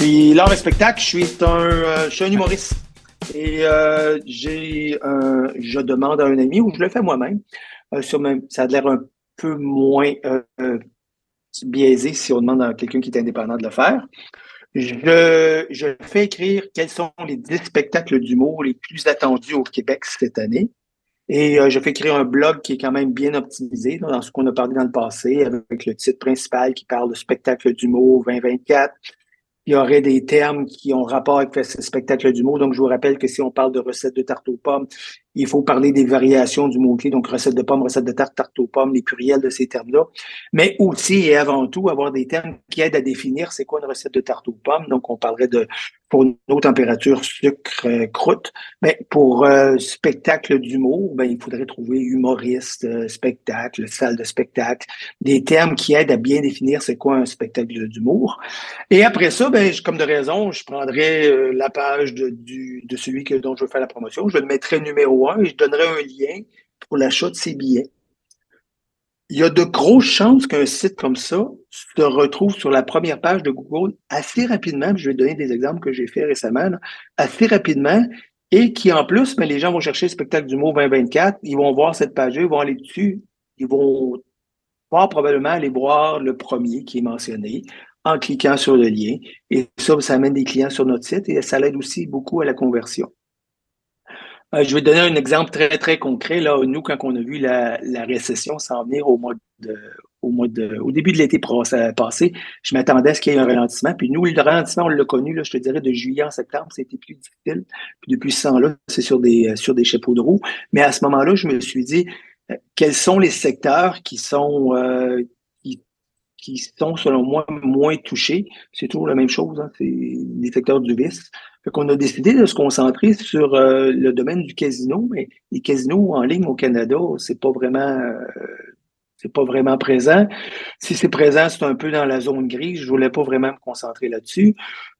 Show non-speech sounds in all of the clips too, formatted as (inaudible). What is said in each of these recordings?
suis l'art et spectacle, je suis un, je suis un humoriste. Et j'ai je demande à un ami, ou je le fais moi-même, sur même, ça a l'air un peu moins biaisé si on demande à quelqu'un qui est indépendant de le faire. Je, je fais écrire quels sont les 10 spectacles d'humour les plus attendus au Québec cette année. Et euh, je fais écrire un blog qui est quand même bien optimisé dans ce qu'on a parlé dans le passé, avec le titre principal qui parle de spectacle d'humour 2024, il y aurait des termes qui ont rapport avec ce spectacle d'humour. Donc, je vous rappelle que si on parle de recettes de tarte aux pommes, il faut parler des variations du mot-clé, donc recette de pommes, recette de tarte, tarte aux pommes, les pluriels de ces termes-là. Mais aussi et avant tout, avoir des termes qui aident à définir c'est quoi une recette de tarte aux pommes. Donc, on parlerait de pour nos températures sucre, euh, croûte. Mais pour euh, spectacle d'humour, ben, il faudrait trouver humoriste, euh, spectacle, salle de spectacle, des termes qui aident à bien définir c'est quoi un spectacle d'humour. Et après ça, ben, comme de raison, je prendrai la page de, celui que, dont je veux faire la promotion, je le mettrai numéro et je donnerai un lien pour l'achat de ces billets il y a de grosses chances qu'un site comme ça se retrouve sur la première page de Google assez rapidement. Je vais donner des exemples que j'ai fait récemment, assez rapidement, et qui en plus, les gens vont chercher le spectacle du mot 2024, ils vont voir cette page-là, ils vont aller dessus, ils vont voir probablement aller voir le premier qui est mentionné en cliquant sur le lien. Et ça, ça amène des clients sur notre site et ça l'aide aussi beaucoup à la conversion. Euh, je vais donner un exemple très, très concret. Là, nous, quand on a vu la, récession s'en venir au mois de, au mois de, au début de l'été passé, je m'attendais à ce qu'il y ait un ralentissement. Puis nous, le ralentissement, on l'a connu, là, je te dirais, de juillet en septembre, c'était plus difficile. Puis depuis ce temps-là, c'est sur des, sur des chapeaux de roue. Mais à ce moment-là, je me suis dit, euh, quels sont les secteurs qui sont, euh, qui, sont, selon moi, moins touchés? C'est toujours la même chose, hein, c'est les secteurs du vice. Fait qu'on a décidé de se concentrer sur euh, le domaine du casino, mais les casinos en ligne au Canada, c'est pas vraiment euh, c'est pas vraiment présent. Si c'est présent, c'est un peu dans la zone grise. Je voulais pas vraiment me concentrer là-dessus.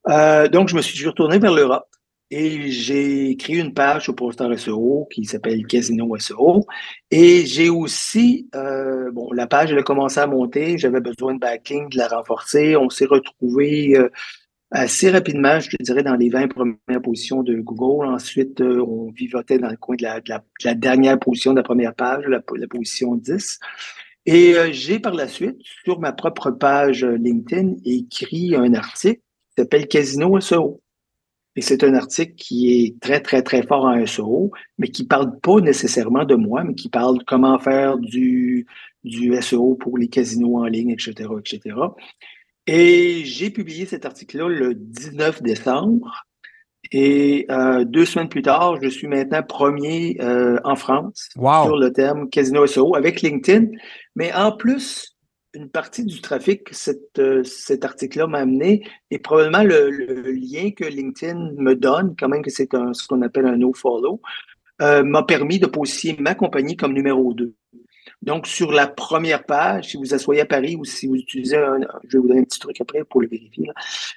Euh, donc, je me suis retourné vers l'Europe et j'ai créé une page au Poster SEO qui s'appelle Casino SEO. Et j'ai aussi, bon, la page, elle a commencé à monter. J'avais besoin de backing, de la renforcer. On s'est retrouvé assez rapidement, je te dirais, dans les 20 premières positions de Google. Ensuite, euh, on vivotait dans le coin de la, dernière position de la première page, la, position 10. Et euh, j'ai par la suite, sur ma propre page LinkedIn, écrit un article qui s'appelle Casino SEO. Et c'est un article qui est très, très, très fort en SEO, mais qui parle pas nécessairement de moi, mais qui parle comment faire du, du SEO pour les casinos en ligne, etc., etc. Et j'ai publié cet article-là le 19 décembre. Et euh, deux semaines plus tard, je suis maintenant premier euh, en France sur le terme Casino SEO avec LinkedIn. Mais en plus, une partie du trafic que euh, cet article-là m'a amené et probablement le, lien que LinkedIn me donne, quand même que c'est ce qu'on appelle un no-follow, m'a permis de positionner ma compagnie comme numéro 2. Donc, sur la première page, si vous asseyez à Paris ou si vous utilisez un, je vais vous donner un petit truc après pour le vérifier,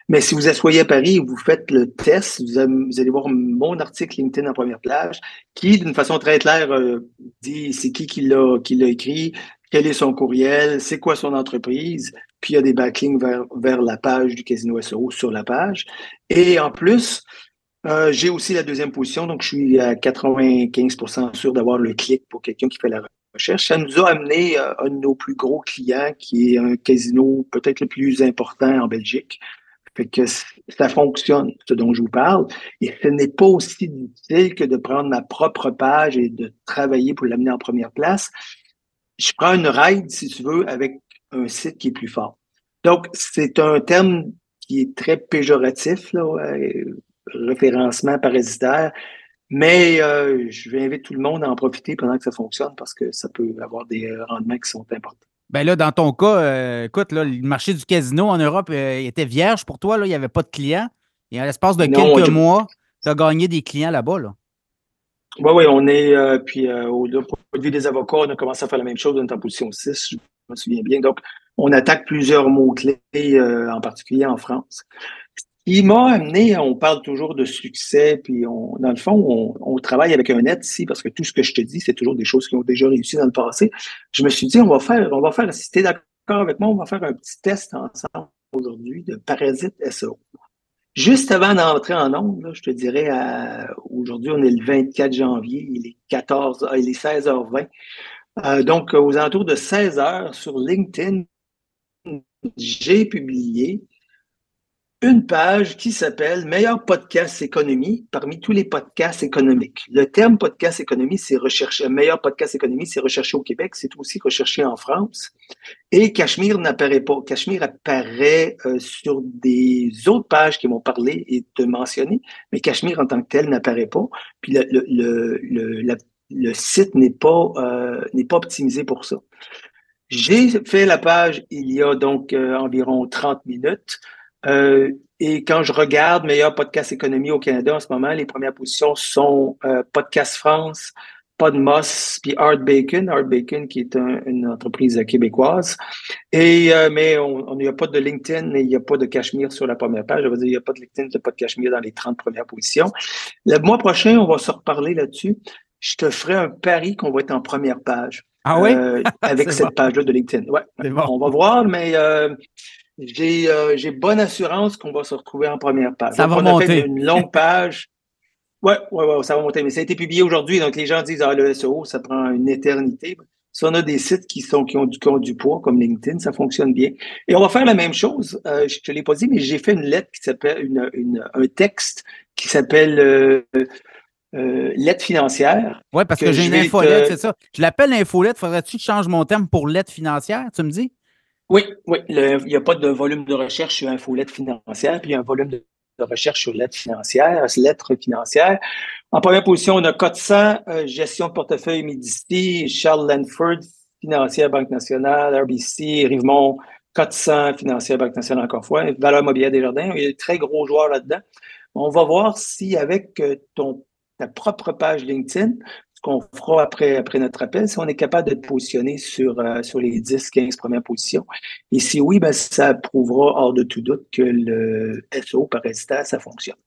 mais si vous asseyez à Paris vous faites le test, vous, allez voir mon article LinkedIn en première page qui, d'une façon très claire, euh, dit c'est qui qui l'a, qui l'a écrit, quel est son courriel, c'est quoi son entreprise, puis il y a des backlinks vers, vers la page du Casino SEO sur la page. Et en plus, euh, j'ai aussi la deuxième position, donc je suis à 95% sûr d'avoir le clic pour quelqu'un qui fait la ça nous a amené euh, un de nos plus gros clients, qui est un casino peut-être le plus important en Belgique. Fait que ça fonctionne, ce dont je vous parle. Et ce n'est pas aussi difficile que de prendre ma propre page et de travailler pour l'amener en première place. Je prends une ride, si tu veux, avec un site qui est plus fort. Donc, c'est un terme qui est très péjoratif, là, référencement parasitaire. Mais euh, je vais inviter tout le monde à en profiter pendant que ça fonctionne parce que ça peut avoir des euh, rendements qui sont importants. Ben là, dans ton cas, euh, écoute, là, le marché du casino en Europe était vierge pour toi. Là, il n'y avait pas de clients. Et en l'espace de quelques mois, tu as gagné des clients là-bas. Là. Oui, oui, on est, puis au point de vue des avocats, on a commencé à faire la même chose, on est en position 6, je me souviens bien. Donc, on attaque plusieurs mots-clés, en particulier en France. Il m'a amené, on parle toujours de succès, puis dans le fond, on, travaille avec un net ici parce que tout ce que je te dis, c'est toujours des choses qui ont déjà réussi dans le passé. Je me suis dit, on va faire, si tu es d'accord avec moi, on va faire un petit test ensemble aujourd'hui de Parasite SEO. Juste avant d'entrer en ondes, je te dirais, aujourd'hui, on est le 24 janvier, il est 14, il est 16h20. Euh, donc, aux alentours de 16 h sur LinkedIn, j'ai publié une page qui s'appelle Meilleur podcast économie parmi tous les podcasts économiques. Le terme podcast économie, c'est recherché, meilleur podcast économie, c'est recherché au Québec, c'est aussi recherché en France. Et Cachemire n'apparaît pas. Cachemire apparaît euh, sur des autres pages qui m'ont parlé et te mentionné, mais Cachemire en tant que tel n'apparaît pas. Puis le, le, le, le site n'est pas, euh, n'est pas optimisé pour ça. J'ai fait la page il y a donc euh, environ 30 minutes. Euh, et quand je regarde meilleur podcast économie au Canada en ce moment, les premières positions sont Podcast France, Podmos, puis Art Bacon, Art Bacon qui est une entreprise québécoise. Et mais on n'y a pas de LinkedIn et il n'y a pas de Cachemire sur la première page. Je veux dire, il n'y a pas de LinkedIn, il n'y a pas de Cachemire dans les 30 premières positions. Le mois prochain, on va se reparler là-dessus. Je te ferai un pari qu'on va être en première page. Ah oui? avec (laughs) cette page-là de LinkedIn. Ouais. On va voir, mais euh, j'ai bonne assurance qu'on va se retrouver en première page. Ça va monter. On a fait une longue page. Oui, ouais, ouais, ça va monter. Mais ça a été publié aujourd'hui, donc les gens disent Ah, le SEO, ça prend une éternité. Si on a des sites qui sont qui ont du, du poids, comme LinkedIn, ça fonctionne bien. Et on va faire la même chose. Euh, je ne l'ai pas dit, mais j'ai fait une lettre qui s'appelle une, une, un texte qui s'appelle euh, lettre financière. Oui, parce que, j'ai une infolette, c'est ça. Je l'appelle infolette. Faudrait-tu que je change mon terme pour lettre financière, tu me dis? Oui, oui. il n'y a pas de volume de recherche sur infolette financière, puis il y a un volume de, recherche sur lettre financière, lettre financière. En première position, on a Cotsan, euh, gestion de portefeuille Medicity, Charles Lanford, financière Banque nationale, RBC, Rivemont, Cotsan, financière Banque nationale encore une fois, Valeur mobilière des jardins. Il y a des très gros joueurs là-dedans. On va voir si avec euh, ton ta propre page LinkedIn, qu'on fera après, après notre appel, si on est capable de positionner sur, euh, sur les 10-15 premières positions. Et si oui, ben, ça prouvera hors de tout doute que le SEO par résultat, ça fonctionne.